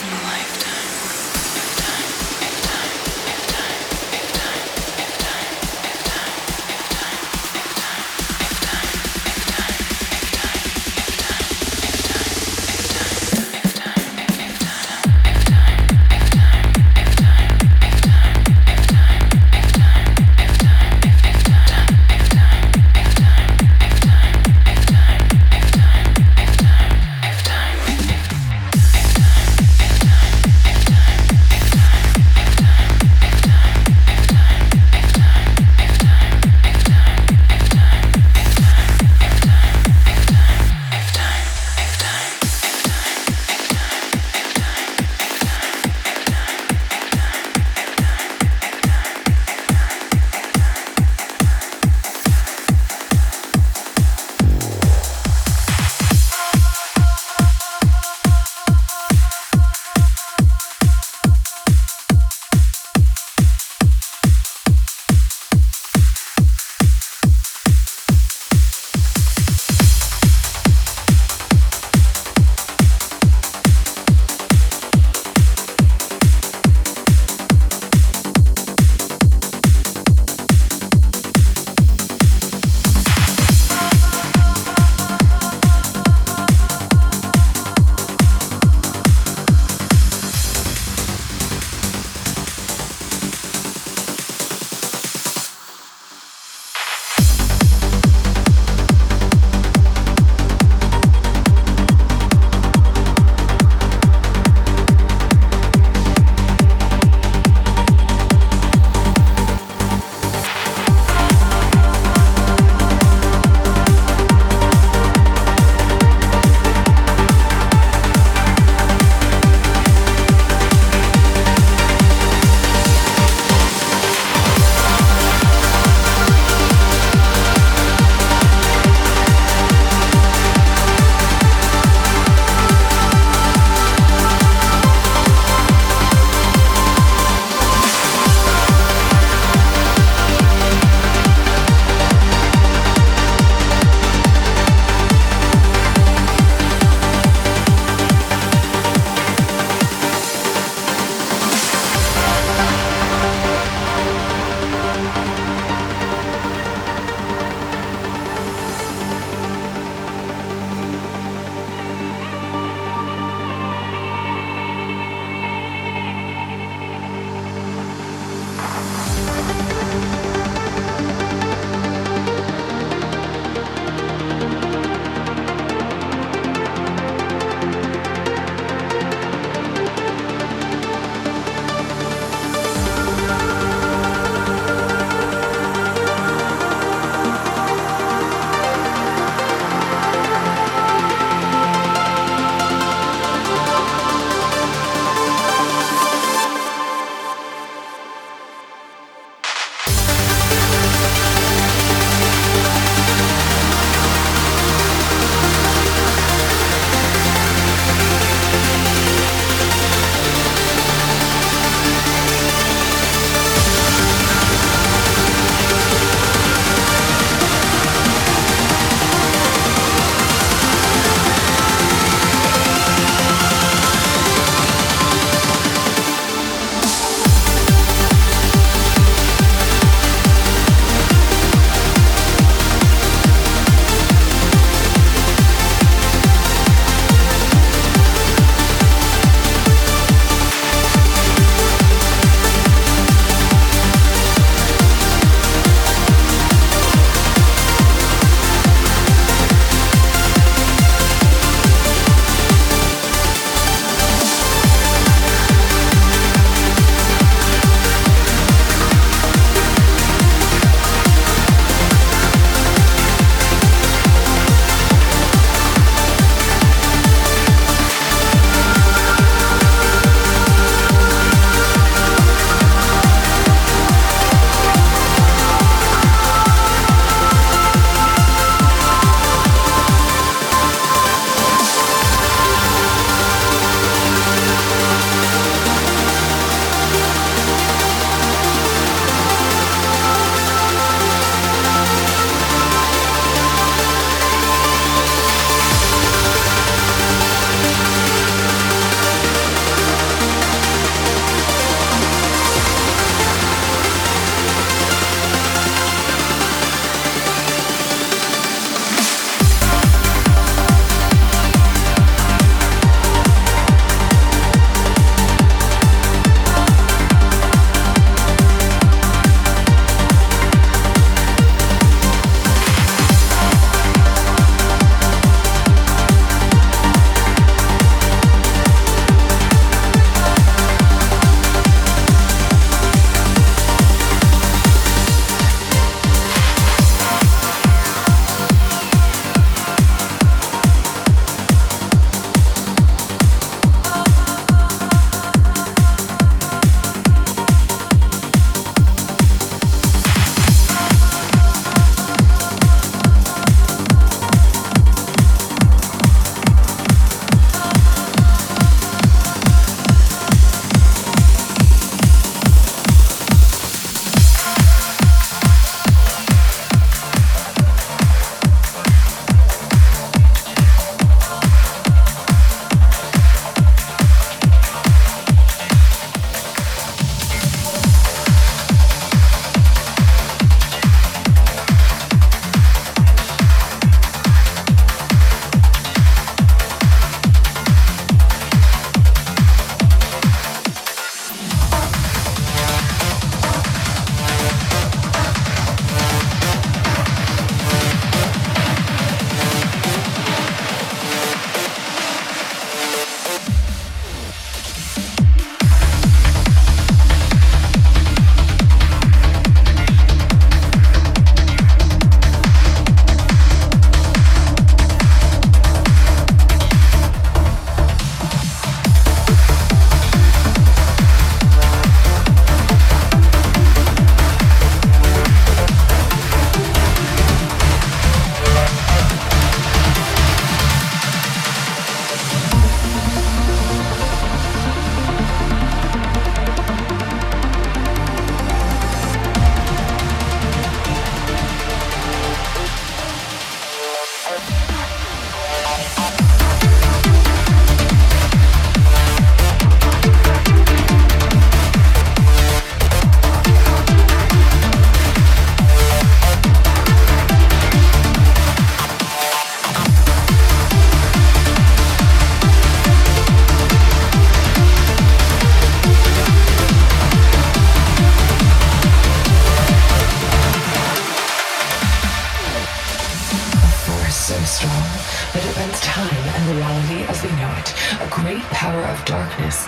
time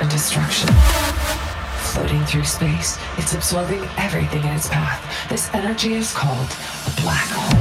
and destruction. Floating through space, it's absorbing everything in its path. This energy is called a black hole.